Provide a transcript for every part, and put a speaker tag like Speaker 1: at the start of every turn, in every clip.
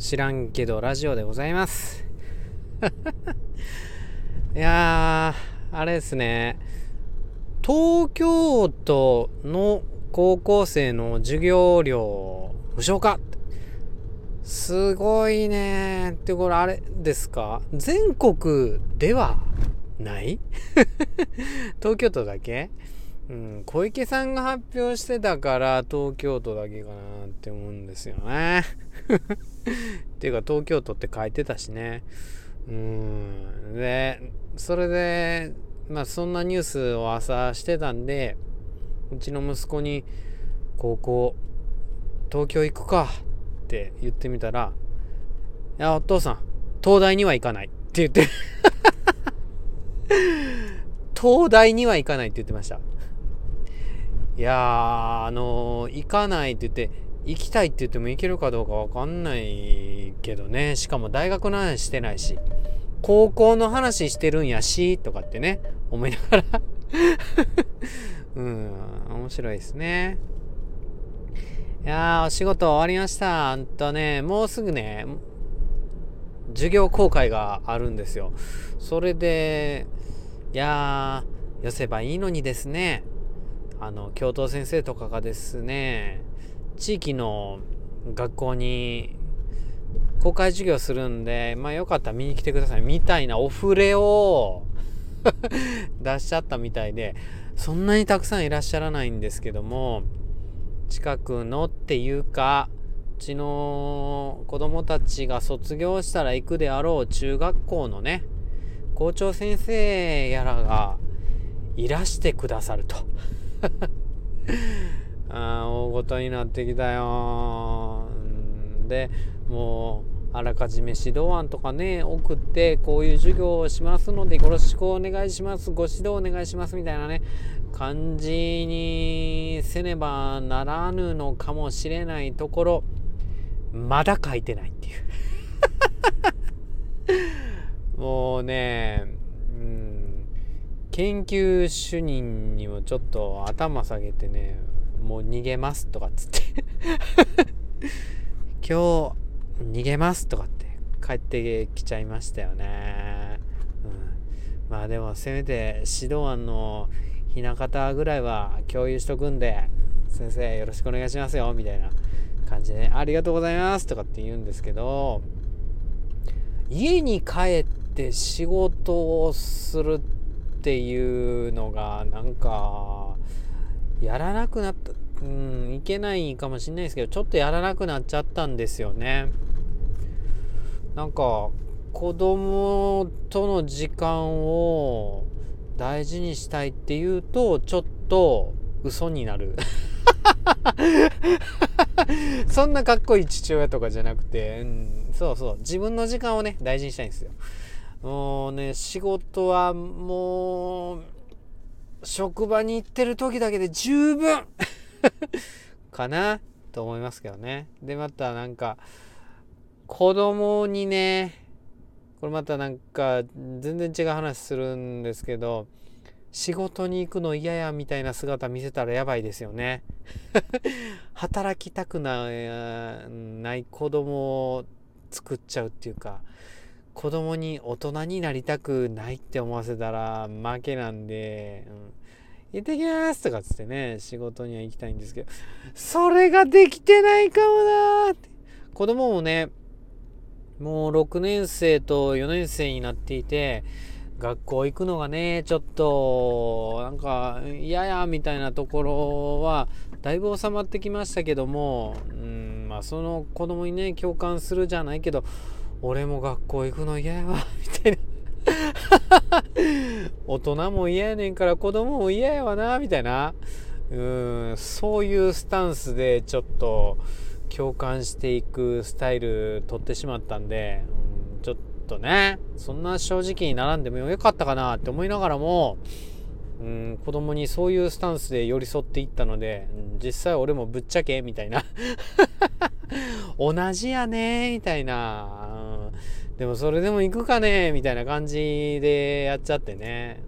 Speaker 1: 知らんけどラジオでございます。いやーあれですね。東京都の高校生の授業料無償化。すごいねってこれあれですか？全国ではない？東京都だけ？うん、小池さんが発表してたから東京都だけかなって思うんですよね。っていうか東京都って書いてたしね。うん。で、それで、まあそんなニュースを朝してたんで、うちの息子に高校、東京行くかって言ってみたら、いや、お父さん、東大には行かないって言って 東大には行かないって言ってました。いやー、あのー、行かないって言って、行きたいって言っても行けるかどうかわかんないけどね。しかも大学の話してないし、高校の話してるんやし、とかってね、思いながら うん、面白いですね。いやー、お仕事終わりました。んとね、もうすぐね、授業公開があるんですよ。それで、いやー、寄せばいいのにですね。あの教頭先生とかがですね地域の学校に公開授業するんでまあよかったら見に来てください。みたいなお触れを 出しちゃったみたいでそんなにたくさんいらっしゃらないんですけども近くのっていうかうちの子供たちが卒業したら行くであろう中学校のね校長先生やらがいらしてくださると。あ大ごとになってきたよ。でもうあらかじめ指導案とかね送ってこういう授業をしますのでよろしくお願いします。ご指導お願いしますみたいなね感じにせねばならぬのかもしれないところまだ書いてないっていう。もうね研究主任にもちょっと頭下げてねもう逃げますとかっつって。今日逃げますとかって帰ってきちゃいましたよね、うん、まあでもせめて指導案のひな形ぐらいは共有しとくんで先生よろしくお願いしますよみたいな感じで、ね、ありがとうございますとかって言うんですけど家に帰って仕事をするってっていうのがなんかやらなくなったうんいけないかもしれないですけどちょっとやらなくなっちゃったんですよね。なんか子供との時間を大事にしたいっていうとちょっと嘘になる。そんなかっこいい父親とかじゃなくて、うん、そうそう。自分の時間をね大事にしたいんですよ。もうね、仕事はもう、職場に行ってる時だけで十分 かなと思いますけどね。で、またなんか、子供にね、これまたなんか全然違う話するんですけど、仕事に行くの嫌やみたいな姿見せたらやばいですよね。働きたくない子供を作っちゃうっていうか、子供に大人になりたくないって思わせたら負けなんで、うん、行ってきますとかっつってね、仕事には行きたいんですけど、それができてないかもなって。子供もね、もう6年生と4年生になっていて、学校行くのがね、ちょっと、なんか、嫌や、みたいなところは、だいぶ収まってきましたけども、うん、まあ、その子供にね、共感するじゃないけど、俺も学校行くの嫌やわ みたいな。大人も嫌やねんから子供も嫌やわなみたいな。うんそういうスタンスでちょっと共感していくスタイル取ってしまったんで、うん、ちょっとねそんな正直に並んでもよかったかなって思いながらもうん、子供にそういうスタンスで寄り添っていったので、うん、実際俺もぶっちゃけみたいな。同じやねみたいな、でもそれでも行くかねみたいな感じでやっちゃってね、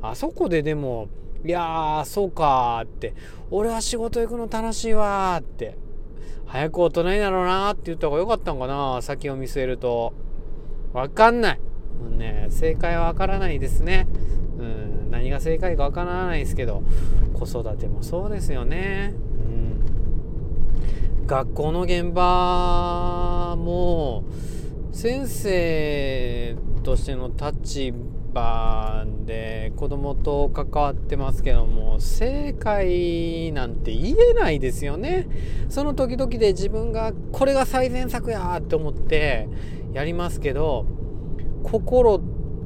Speaker 1: うん、あそこででもいやーそうかって俺は仕事行くの楽しいわって早く大人になろうなって言った方がよかったんかな先を見据えると。わかんない。もうね、正解はわからないですね。うん、何が正解かわからないですけど、子育てもそうですよね。うん、学校の現場も、先生としての立場で子供と関わってますけども正解なんて言えないですよね。その時々で自分がこれが最善策やって思ってやりますけど心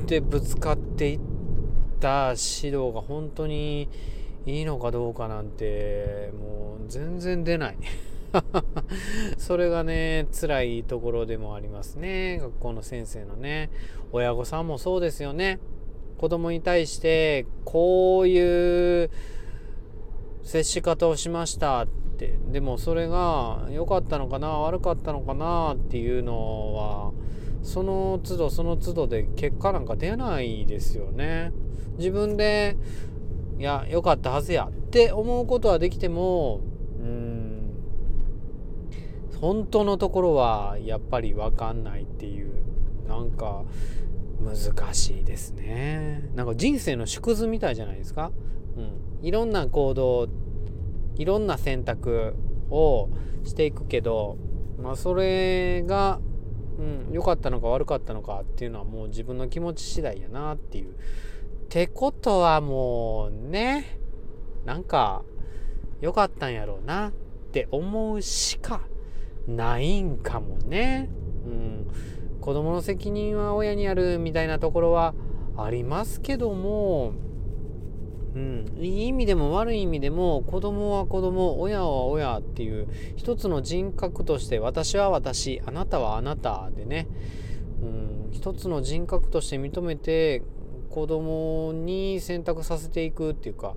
Speaker 1: でぶつかっていった指導が本当にいいのかどうかなんてもう全然出ない。それがね辛いところでもありますね。学校の先生のね親御さんもそうですよね。子供に対してこういう接し方をしましたって。でもそれが良かったのかな悪かったのかなっていうのはその都度その都度で結果なんか出ないですよね。自分でいや良かったはずやって思うことはできても本当のところはやっぱり分かんないっていうなんか難しいですね。なんか人生の縮図みたいじゃないですか、うん、いろんな行動いろんな選択をしていくけど、まあ、それがうん、良かったのか悪かったのかっていうのはもう自分の気持ち次第やなっていう。ってことはもうねなんか良かったんやろうなって思うしかないんかもね。うん、子供の責任は親にあるみたいなところはありますけども、うん、いい意味でも悪い意味でも子供は子供親は親っていう一つの人格として私は私あなたはあなたでね、うん、一つの人格として認めて子供に選択させていくっていうか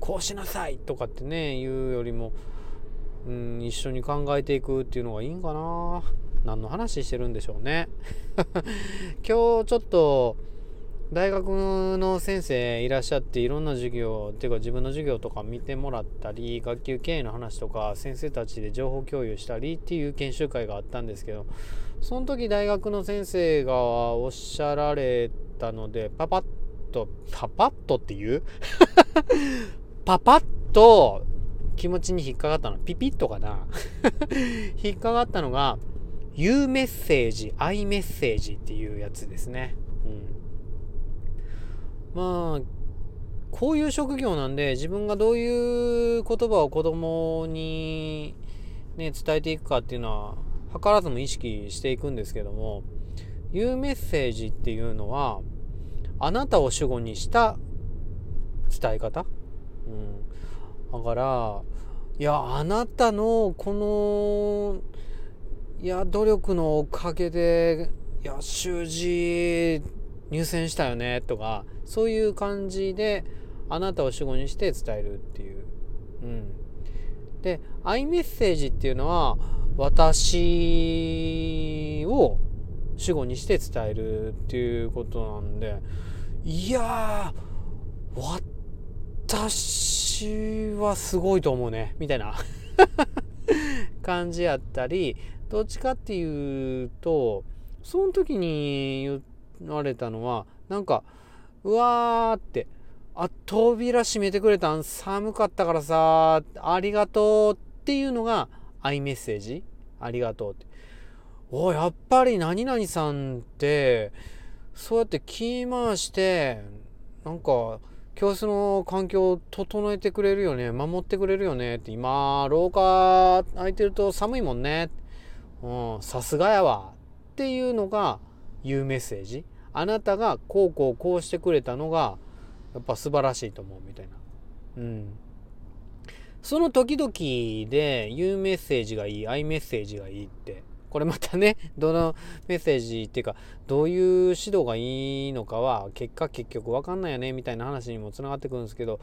Speaker 1: こうしなさいとかってね言うよりもうん、一緒に考えていくっていうのがいいんかな。何の話してるんでしょうね。今日ちょっと大学の先生いらっしゃっていろんな授業っていうか自分の授業とか見てもらったり学級経営の話とか先生たちで情報共有したりっていう研修会があったんですけどその時大学の先生がおっしゃられたのでパパッとパパッとっていうパパッと気持ちに引っかかったの。ピピッとかな。引っかかったのが U メッセージ I メッセージっていうやつですね、うん、まあこういう職業なんで自分がどういう言葉を子供にね伝えていくかっていうのは図らずも意識していくんですけども U メッセージっていうのはあなたを主語にした伝え方、うん、だからいやあなたのこのいや努力のおかげでいや習字入選したよねとかそういう感じであなたを主語にして伝えるっていう。うん、で「アイメッセージ」っていうのは私を主語にして伝えるっていうことなんでいやー私はすごいと思うね。みたいな。感じやったりどっちかっていうとその時に言われたのはなんかうわーってあ扉閉めてくれたん寒かったからさありがとうっていうのがアイメッセージ？ありがとうって。おやっぱり何々さんってそうやって気回してなんか教室の環境を整えてくれるよね。守ってくれるよねって。今廊下空いてると寒いもんね。さすがやわっていうのが言うメッセージ。あなたがこうこうこうしてくれたのがやっぱ素晴らしいと思うみたいな。うん。その時々で言うメッセージがいいアイメッセージがいいって。これまたね どのメッセージっていうかどういう指導がいいのかは結果結局分かんないよねみたいな話にもつながってくるんですけど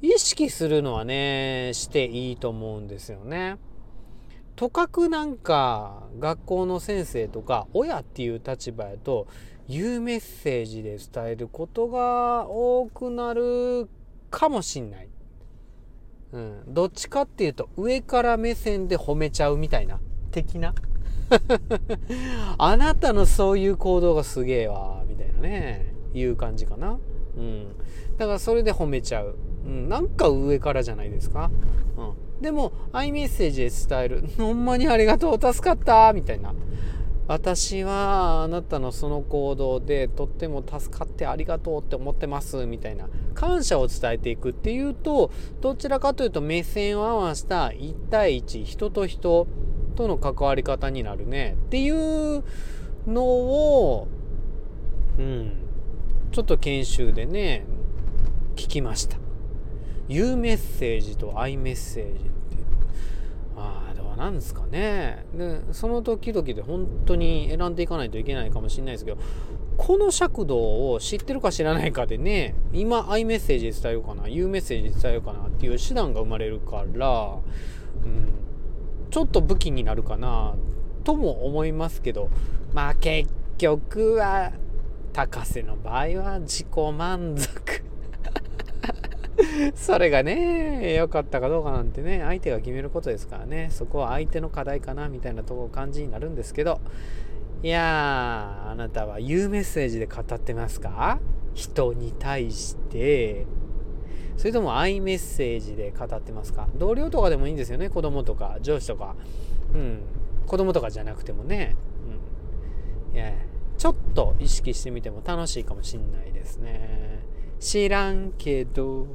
Speaker 1: 意識するのはねしていいと思うんですよね。とかくなんか学校の先生とか親っていう立場やと言うメッセージで伝えることが多くなるかもしんない。うん、どっちかっていうと上から目線で褒めちゃうみたいな的な。あなたのそういう行動がすげえわみたいなね。いう感じかな。うん。だからそれで褒めちゃう、うん、なんか上からじゃないですか、うん、でもアイメッセージで伝える。ほんまにありがとう助かったみたいな。私はあなたのその行動でとっても助かってありがとうって思ってますみたいな。感謝を伝えていくっていうとどちらかというと目線を合わせた1対1人と人との関わり方になるねっていうのをうんちょっと研修でね聞きました。言うメッセージとアイメッセージなんですかね。でその時々で本当に選んでいかないといけないかもしれないですけどこの尺度を知ってるか知らないかでね今アイメッセージ伝えようかな言うメッセージ伝えようかなっていう手段が生まれるから、うん、ちょっと武器になるかなとも思いますけどまあ結局は高瀬の場合は自己満足。それがね、良かったかどうかなんてね、相手が決めることですからね、そこは相手の課題かな、みたいなとこ感じになるんですけど、いやー、あなたは言うメッセージで語ってますか？人に対して、それともアイメッセージで語ってますか？同僚とかでもいいんですよね、子供とか上司とか。うん。子供とかじゃなくてもね。うん。いや、ちょっと意識してみても楽しいかもしんないですね。知らんけど。